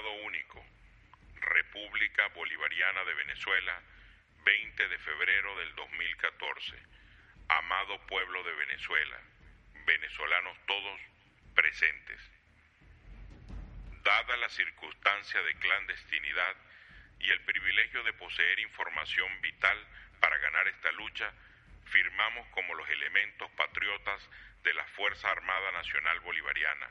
Único. República Bolivariana de Venezuela, 20 de febrero del 2014. Amado pueblo de Venezuela, venezolanos todos presentes. Dada la circunstancia de clandestinidad y el privilegio de poseer información vital para ganar esta lucha, firmamos como los elementos patriotas de la Fuerza Armada Nacional Bolivariana,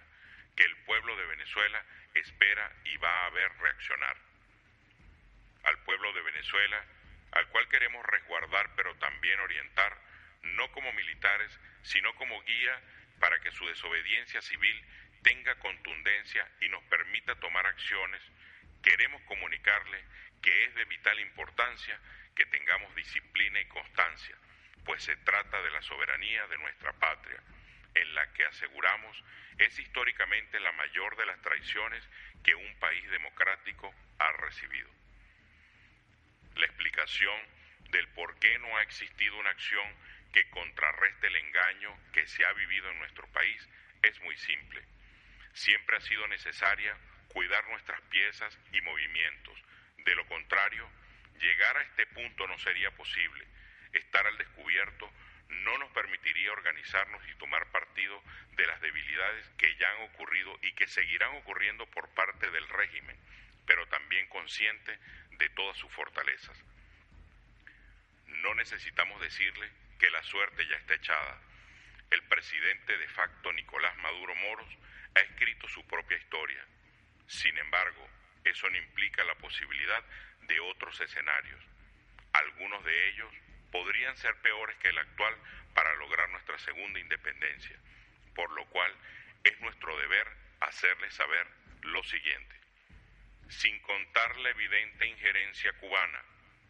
que el pueblo de Venezuela espera y va a ver reaccionar. Al pueblo de Venezuela, al cual queremos resguardar pero también orientar, no como militares, sino como guía para que su desobediencia civil tenga contundencia y nos permita tomar acciones, queremos comunicarle que es de vital importancia que tengamos disciplina y constancia, pues se trata de la soberanía de nuestra patria, en la que aseguramos es históricamente la mayor de las traiciones que un país democrático ha recibido. La explicación del por qué no ha existido una acción que contrarreste el engaño que se ha vivido en nuestro país es muy simple. Siempre ha sido necesaria cuidar nuestras piezas y movimientos. De lo contrario, llegar a este punto no sería posible. Estar al descubierto no nos permitiría organizarnos y tomar partido de las debilidades que ya han ocurrido y que seguirán ocurriendo por parte del régimen, pero también consciente de todas sus fortalezas. No necesitamos decirle que la suerte ya está echada. El presidente de facto Nicolás Maduro Moros ha escrito su propia historia. Sin embargo, eso no implica la posibilidad de otros escenarios. Algunos de ellos podrían ser peores que el actual para lograr nuestra segunda independencia, por lo cual es nuestro deber hacerles saber lo siguiente. Sin contar la evidente injerencia cubana,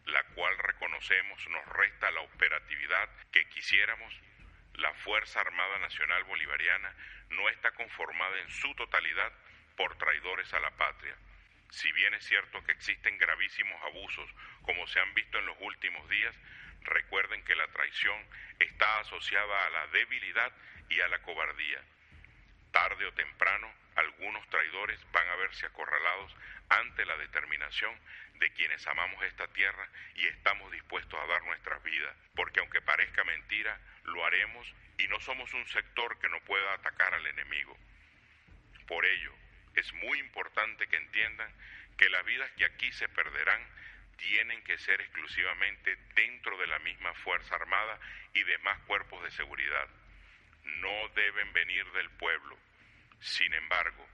la cual reconocemos nos resta la operatividad que quisiéramos, la Fuerza Armada Nacional Bolivariana no está conformada en su totalidad por traidores a la patria. Si bien es cierto que existen gravísimos abusos, como se han visto en los últimos días, recuerden que la traición está asociada a la debilidad y a la cobardía. Tarde o temprano, algunos traidores van a verse acorralados ante la determinación de quienes amamos esta tierra y estamos dispuestos a dar nuestras vidas, porque aunque parezca mentira, lo haremos y no somos un sector que no pueda atacar al enemigo. Por ello, es muy importante que entiendan que las vidas que aquí se perderán tienen que ser exclusivamente dentro de la misma Fuerza Armada y demás cuerpos de seguridad. No deben venir del pueblo. Sin embargo,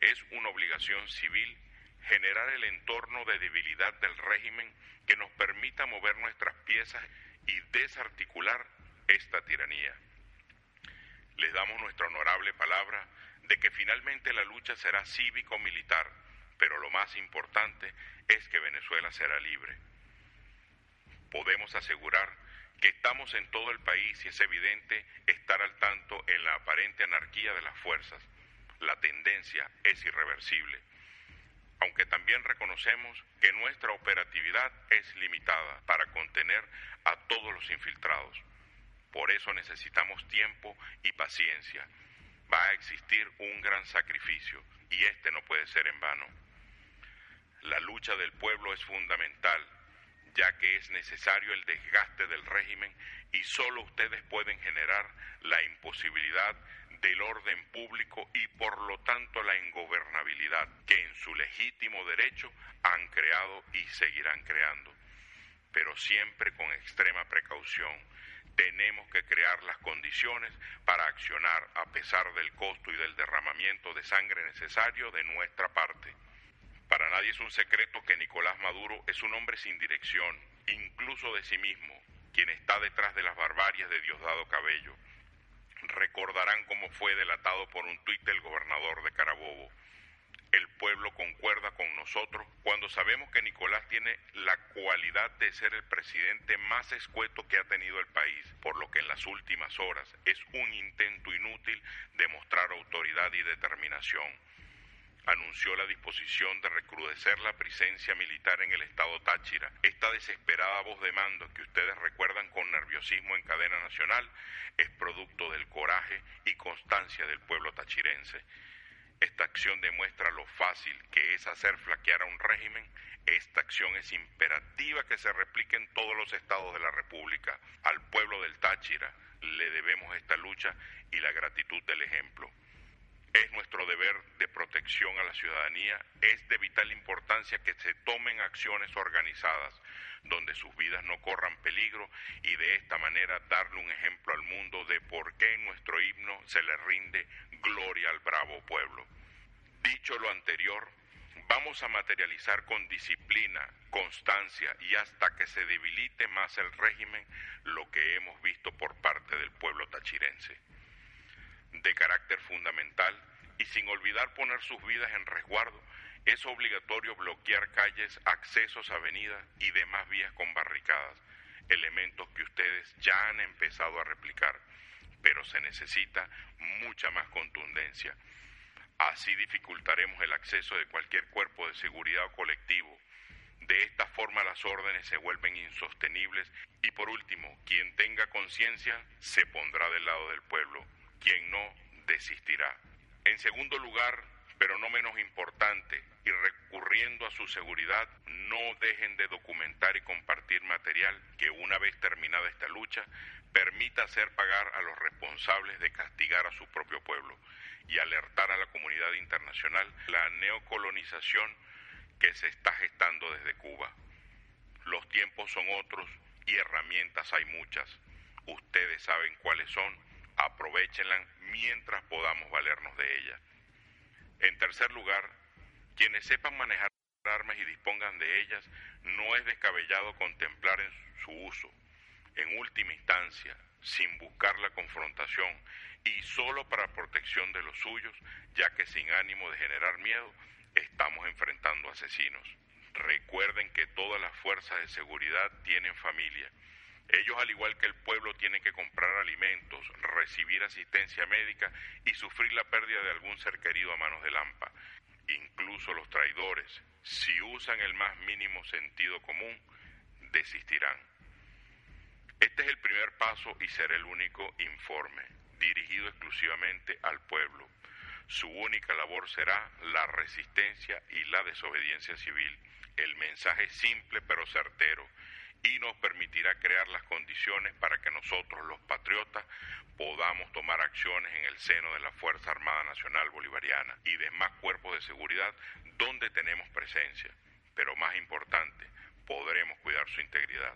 es una obligación civil generar el entorno de debilidad del régimen que nos permita mover nuestras piezas y desarticular esta tiranía. Les damos nuestra honorable palabra de que finalmente la lucha será cívico-militar, pero lo más importante es que Venezuela será libre. Podemos asegurar que estamos en todo el país y es evidente estar al tanto en la aparente anarquía de las fuerzas. La tendencia es irreversible aunque también reconocemos que nuestra operatividad es limitada para contener a todos los infiltrados. Por eso necesitamos tiempo y paciencia. Va a existir un gran sacrificio y este no puede ser en vano. La lucha del pueblo es fundamental, ya que es necesario el desgaste del régimen y solo ustedes pueden generar la imposibilidad del orden público y por lo tanto la ingobernabilidad que en su legítimo derecho han creado y seguirán creando. Pero siempre con extrema precaución. Tenemos que crear las condiciones para accionar a pesar del costo y del derramamiento de sangre necesario de nuestra parte. Para nadie es un secreto que Nicolás Maduro es un hombre sin dirección, incluso de sí mismo, quien está detrás de las barbarias de Diosdado Cabello recordarán cómo fue delatado por un tuit del gobernador de Carabobo. El pueblo concuerda con nosotros cuando sabemos que Nicolás tiene la cualidad de ser el presidente más escueto que ha tenido el país, por lo que en las últimas horas es un intento inútil de mostrar autoridad y determinación anunció la disposición de recrudecer la presencia militar en el estado Táchira. Esta desesperada voz de mando que ustedes recuerdan con nerviosismo en cadena nacional es producto del coraje y constancia del pueblo tachirense. Esta acción demuestra lo fácil que es hacer flaquear a un régimen. Esta acción es imperativa que se replique en todos los estados de la República. Al pueblo del Táchira le debemos esta lucha y la gratitud del ejemplo. Es nuestro deber de protección a la ciudadanía, es de vital importancia que se tomen acciones organizadas donde sus vidas no corran peligro y de esta manera darle un ejemplo al mundo de por qué en nuestro himno se le rinde gloria al bravo pueblo. Dicho lo anterior, vamos a materializar con disciplina, constancia y hasta que se debilite más el régimen lo que hemos visto por parte del pueblo tachirense de carácter fundamental y sin olvidar poner sus vidas en resguardo, es obligatorio bloquear calles, accesos, avenidas y demás vías con barricadas, elementos que ustedes ya han empezado a replicar, pero se necesita mucha más contundencia. Así dificultaremos el acceso de cualquier cuerpo de seguridad o colectivo. De esta forma las órdenes se vuelven insostenibles y por último, quien tenga conciencia se pondrá del lado del pueblo quien no desistirá. En segundo lugar, pero no menos importante, y recurriendo a su seguridad, no dejen de documentar y compartir material que una vez terminada esta lucha permita hacer pagar a los responsables de castigar a su propio pueblo y alertar a la comunidad internacional la neocolonización que se está gestando desde Cuba. Los tiempos son otros y herramientas hay muchas. Ustedes saben cuáles son aprovechenla mientras podamos valernos de ella. En tercer lugar, quienes sepan manejar armas y dispongan de ellas, no es descabellado contemplar en su uso, en última instancia, sin buscar la confrontación y solo para protección de los suyos, ya que sin ánimo de generar miedo, estamos enfrentando asesinos. Recuerden que todas las fuerzas de seguridad tienen familia ellos, al igual que el pueblo, tienen que comprar alimentos, recibir asistencia médica y sufrir la pérdida de algún ser querido a manos de Lampa. Incluso los traidores, si usan el más mínimo sentido común, desistirán. Este es el primer paso y será el único informe, dirigido exclusivamente al pueblo. Su única labor será la resistencia y la desobediencia civil. El mensaje simple pero certero y nos permitirá crear las condiciones para que nosotros, los patriotas, podamos tomar acciones en el seno de la Fuerza Armada Nacional Bolivariana y demás cuerpos de seguridad donde tenemos presencia. Pero más importante, podremos cuidar su integridad.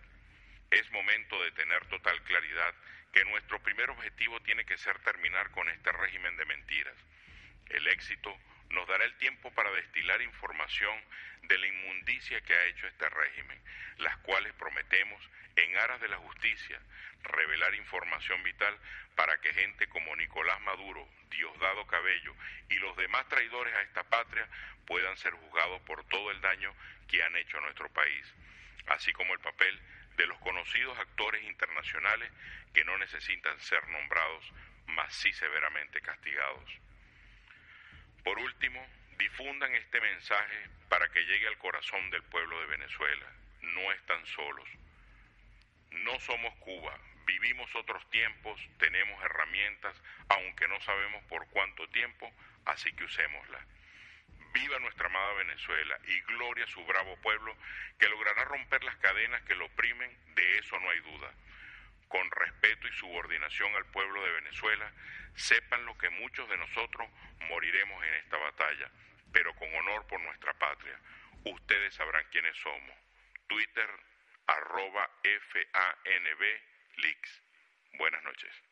Es momento de tener total claridad que nuestro primer objetivo tiene que ser terminar con este régimen de mentiras. El éxito nos dará el tiempo para destilar información de la inmundicia que ha hecho este régimen, las cuales prometemos, en aras de la justicia, revelar información vital para que gente como Nicolás Maduro, Diosdado Cabello y los demás traidores a esta patria puedan ser juzgados por todo el daño que han hecho a nuestro país, así como el papel de los conocidos actores internacionales que no necesitan ser nombrados, mas sí severamente castigados. Por último, difundan este mensaje para que llegue al corazón del pueblo de Venezuela. No están solos. No somos Cuba, vivimos otros tiempos, tenemos herramientas, aunque no sabemos por cuánto tiempo, así que usémoslas. Viva nuestra amada Venezuela y gloria a su bravo pueblo que logrará romper las cadenas que lo oprimen, de eso no hay duda con respeto y subordinación al pueblo de Venezuela, sepan lo que muchos de nosotros moriremos en esta batalla, pero con honor por nuestra patria. Ustedes sabrán quiénes somos. Twitter arroba FANB Buenas noches.